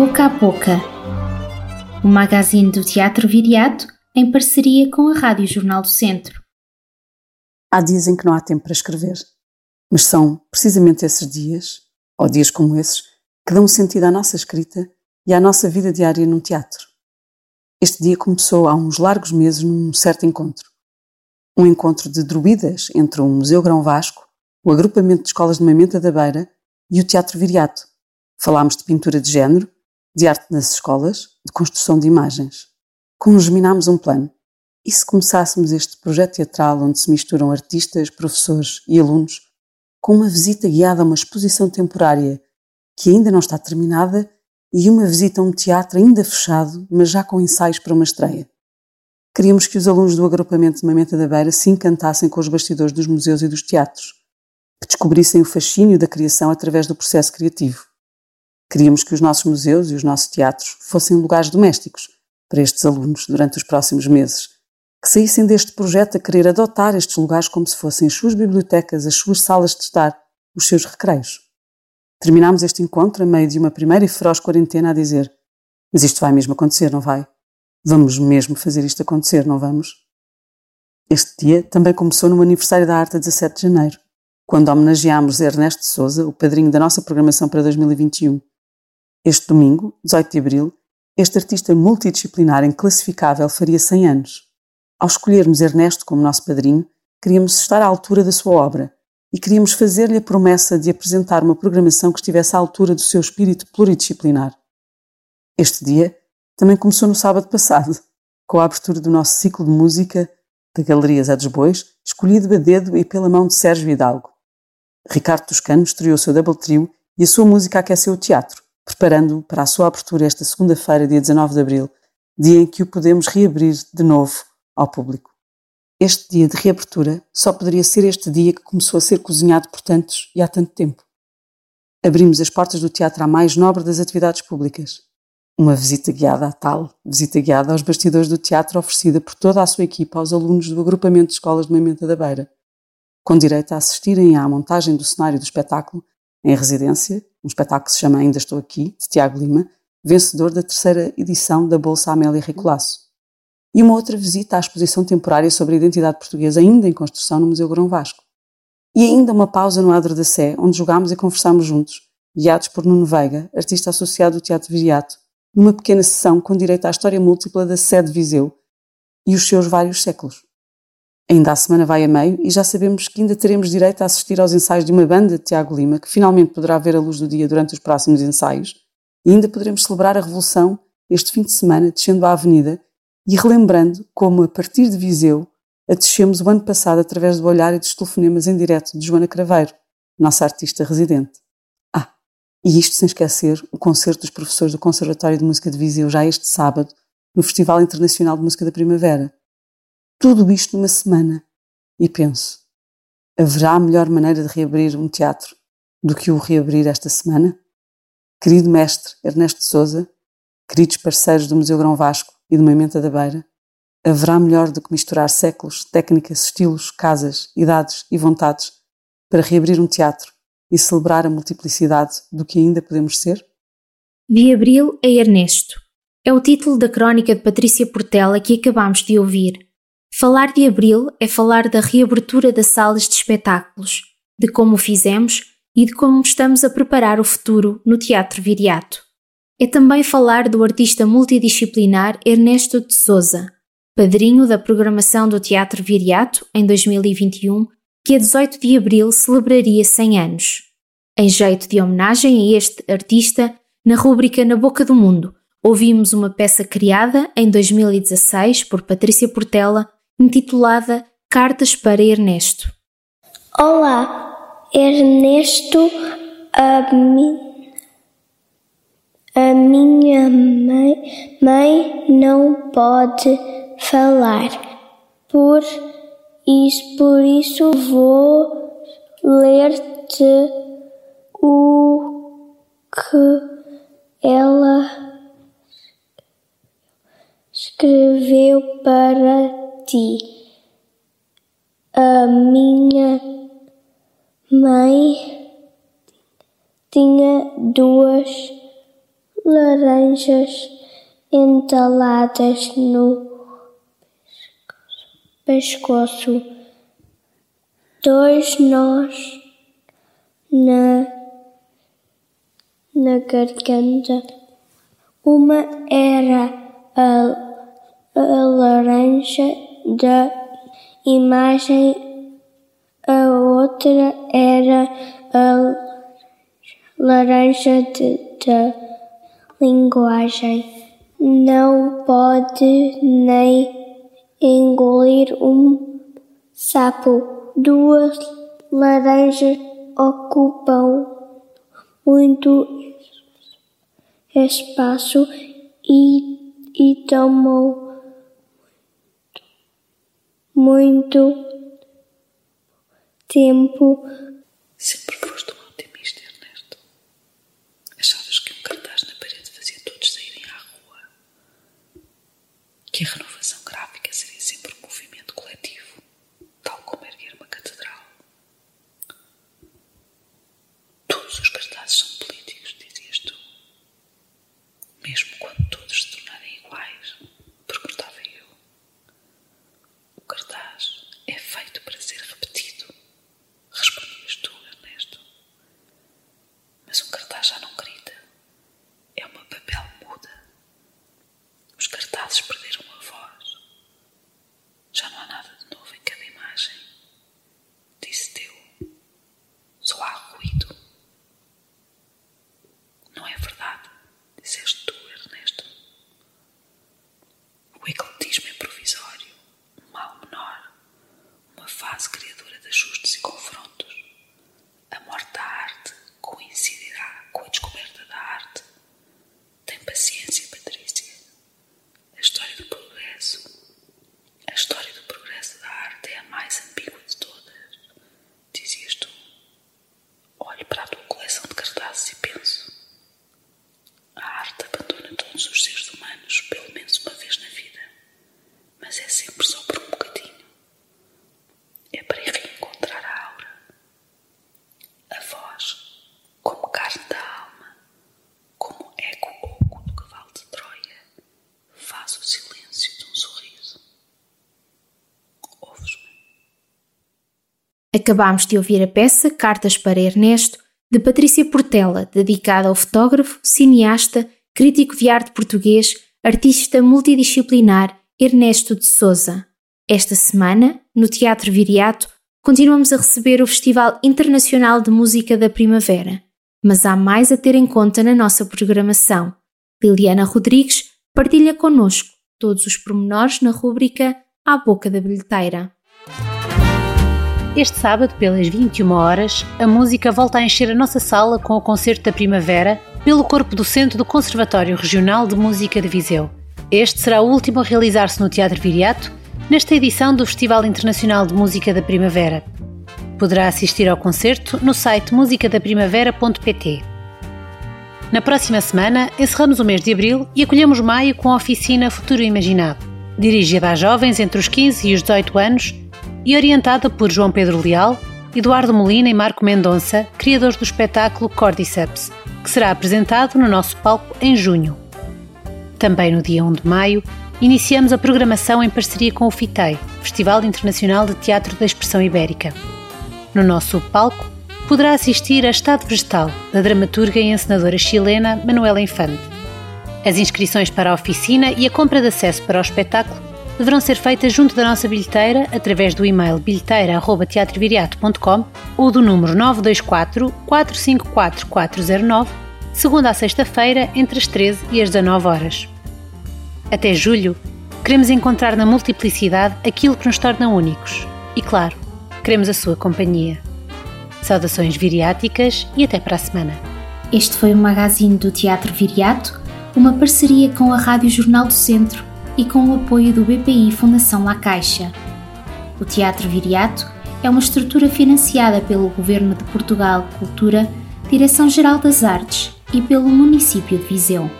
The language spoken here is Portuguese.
Boca a Boca, o magazine do Teatro Viriato em parceria com a Rádio Jornal do Centro. Há dias em que não há tempo para escrever, mas são precisamente esses dias, ou dias como esses, que dão sentido à nossa escrita e à nossa vida diária num teatro. Este dia começou há uns largos meses num certo encontro. Um encontro de druidas entre o Museu Grão Vasco, o agrupamento de escolas de Mamenta da Beira e o Teatro Viriato. Falámos de pintura de género, de arte nas escolas, de construção de imagens. Congeminámos um plano. E se começássemos este projeto teatral onde se misturam artistas, professores e alunos, com uma visita guiada a uma exposição temporária que ainda não está terminada e uma visita a um teatro ainda fechado, mas já com ensaios para uma estreia. Queríamos que os alunos do agrupamento de Mamenta da Beira se encantassem com os bastidores dos museus e dos teatros, que descobrissem o fascínio da criação através do processo criativo. Queríamos que os nossos museus e os nossos teatros fossem lugares domésticos para estes alunos durante os próximos meses, que saíssem deste projeto a querer adotar estes lugares como se fossem as suas bibliotecas, as suas salas de estar, os seus recreios. Terminámos este encontro a meio de uma primeira e feroz quarentena a dizer: Mas isto vai mesmo acontecer, não vai? Vamos mesmo fazer isto acontecer, não vamos? Este dia também começou no aniversário da arte a 17 de janeiro, quando homenageámos Ernesto Souza, o padrinho da nossa programação para 2021. Este domingo, 18 de abril, este artista multidisciplinar inclassificável faria 100 anos. Ao escolhermos Ernesto como nosso padrinho, queríamos estar à altura da sua obra e queríamos fazer-lhe a promessa de apresentar uma programação que estivesse à altura do seu espírito pluridisciplinar. Este dia também começou no sábado passado, com a abertura do nosso ciclo de música da Galerias a dos Bois, escolhido a dedo e pela mão de Sérgio Hidalgo. Ricardo Toscano estreou o seu double trio e a sua música aqueceu o teatro, preparando-o para a sua abertura esta segunda-feira, dia 19 de abril, dia em que o podemos reabrir de novo ao público. Este dia de reabertura só poderia ser este dia que começou a ser cozinhado por tantos e há tanto tempo. Abrimos as portas do teatro à mais nobre das atividades públicas. Uma visita guiada à tal, visita guiada aos bastidores do teatro oferecida por toda a sua equipa aos alunos do agrupamento de escolas de Mamenta da Beira, com direito a assistirem à montagem do cenário do espetáculo em residência, um espetáculo que se chama Ainda Estou Aqui, de Tiago Lima, vencedor da terceira edição da Bolsa Amélia Ricolasso e uma outra visita à exposição temporária sobre a identidade portuguesa ainda em construção no Museu Grão Vasco. E ainda uma pausa no Adro da Sé, onde jogámos e conversámos juntos, guiados por Nuno Veiga, artista associado do Teatro Viriato, numa pequena sessão com direito à história múltipla da Sé de Viseu e os seus vários séculos. Ainda a semana vai a meio e já sabemos que ainda teremos direito a assistir aos ensaios de uma banda de Tiago Lima, que finalmente poderá ver a luz do dia durante os próximos ensaios, e ainda poderemos celebrar a Revolução este fim de semana descendo a Avenida e relembrando como, a partir de Viseu, a descemos o ano passado através do olhar e dos telefonemas em direto de Joana Craveiro, nossa artista residente. Ah, e isto sem esquecer o concerto dos professores do Conservatório de Música de Viseu já este sábado, no Festival Internacional de Música da Primavera. Tudo isto numa semana. E penso, haverá melhor maneira de reabrir um teatro do que o reabrir esta semana? Querido mestre Ernesto Souza, queridos parceiros do Museu Grão Vasco, e de uma menta da beira, haverá melhor do que misturar séculos, técnicas, estilos, casas, idades e vontades para reabrir um teatro e celebrar a multiplicidade do que ainda podemos ser? De Abril a Ernesto. É o título da crónica de Patrícia Portela que acabamos de ouvir. Falar de Abril é falar da reabertura das salas de espetáculos, de como o fizemos e de como estamos a preparar o futuro no Teatro Viriato é também falar do artista multidisciplinar Ernesto de Souza, padrinho da programação do Teatro Viriato em 2021, que a 18 de abril celebraria 100 anos. Em jeito de homenagem a este artista, na rúbrica Na Boca do Mundo, ouvimos uma peça criada em 2016 por Patrícia Portela, intitulada Cartas para Ernesto. Olá, Ernesto, a mim a minha mãe, mãe não pode falar. Por isso, por isso vou ler-te o que ela escreveu para ti. A minha mãe tinha duas laranjas entaladas no pescoço, dois nós na, na garganta. Uma era a, a laranja da imagem, a outra era a laranja da linguagem. Não pode nem engolir um sapo. Duas laranjas ocupam muito espaço e, e tomam muito tempo. Sempre foste um otimista, Ernesto. Achavas que um cartaz na parede fazia todos saírem à rua? Que a renovação gráfica seria sempre um movimento coletivo, tal como erguer uma catedral? Todos os cartazes são políticos, dizias tu. Mesmo quando todos se tornarem iguais, perguntava eu. O cartaz é feito para ser repetido, respondias tu, Ernesto. Mas um cartaz já não grita. É uma papel muda. Os cartazes perderam a voz. Já não há nada de novo em cada imagem. Disse teu. Só há ruído. Não é verdade, disseste tu, Ernesto. O ecletismo é provisório, um mal menor, uma fase criadora de ajustes e confrontos. A morte da arte coincidirá com a descoberta da arte. Tem paciência, Patrícia. A história do progresso. A história do progresso da arte é a mais ambígua de todas, dizias tu. Olho para a tua coleção de cartazes e penso. A arte abandona todos os seres humanos pelo menos uma vez na vida, mas é sempre só por um bocadinho. É para reencontrar a aura, a voz, como carne da alma, como eco oco do cavalo de Troia, faz o silêncio de um sorriso. Ouves-me? Acabámos de ouvir a peça Cartas para Ernesto, de Patrícia Portela, dedicada ao fotógrafo, cineasta, crítico de arte português, artista multidisciplinar Ernesto de Souza. Esta semana, no Teatro Viriato, continuamos a receber o Festival Internacional de Música da Primavera. Mas há mais a ter em conta na nossa programação. Liliana Rodrigues partilha connosco todos os pormenores na rúbrica À Boca da Bilheteira. Este sábado, pelas 21 horas, a música volta a encher a nossa sala com o concerto da Primavera pelo corpo docente do Conservatório Regional de Música de Viseu. Este será o último a realizar-se no Teatro Viriato, nesta edição do Festival Internacional de Música da Primavera. Poderá assistir ao concerto no site musicadaprimavera.pt. Na próxima semana, encerramos o mês de abril e acolhemos maio com a oficina Futuro Imaginado, dirigida a jovens entre os 15 e os 18 anos e orientada por João Pedro Leal, Eduardo Molina e Marco Mendonça, criadores do espetáculo Cordyceps, que será apresentado no nosso palco em junho. Também no dia 1 de maio, iniciamos a programação em parceria com o FITEI, Festival Internacional de Teatro da Expressão Ibérica. No nosso palco, poderá assistir a Estado Vegetal, da dramaturga e encenadora chilena Manuela Infante. As inscrições para a oficina e a compra de acesso para o espetáculo deverão ser feitas junto da nossa bilheteira através do e-mail bilheteira.teatroviriato.com ou do número 924 454 409, segunda a sexta-feira, entre as 13 e as 19 horas. Até julho, queremos encontrar na multiplicidade aquilo que nos torna únicos. E claro, queremos a sua companhia. Saudações viriáticas e até para a semana. Este foi o magazine do Teatro Viriato, uma parceria com a Rádio Jornal do Centro e com o apoio do BPI Fundação La Caixa. O Teatro Viriato é uma estrutura financiada pelo Governo de Portugal Cultura, Direção-Geral das Artes e pelo município de Viseu.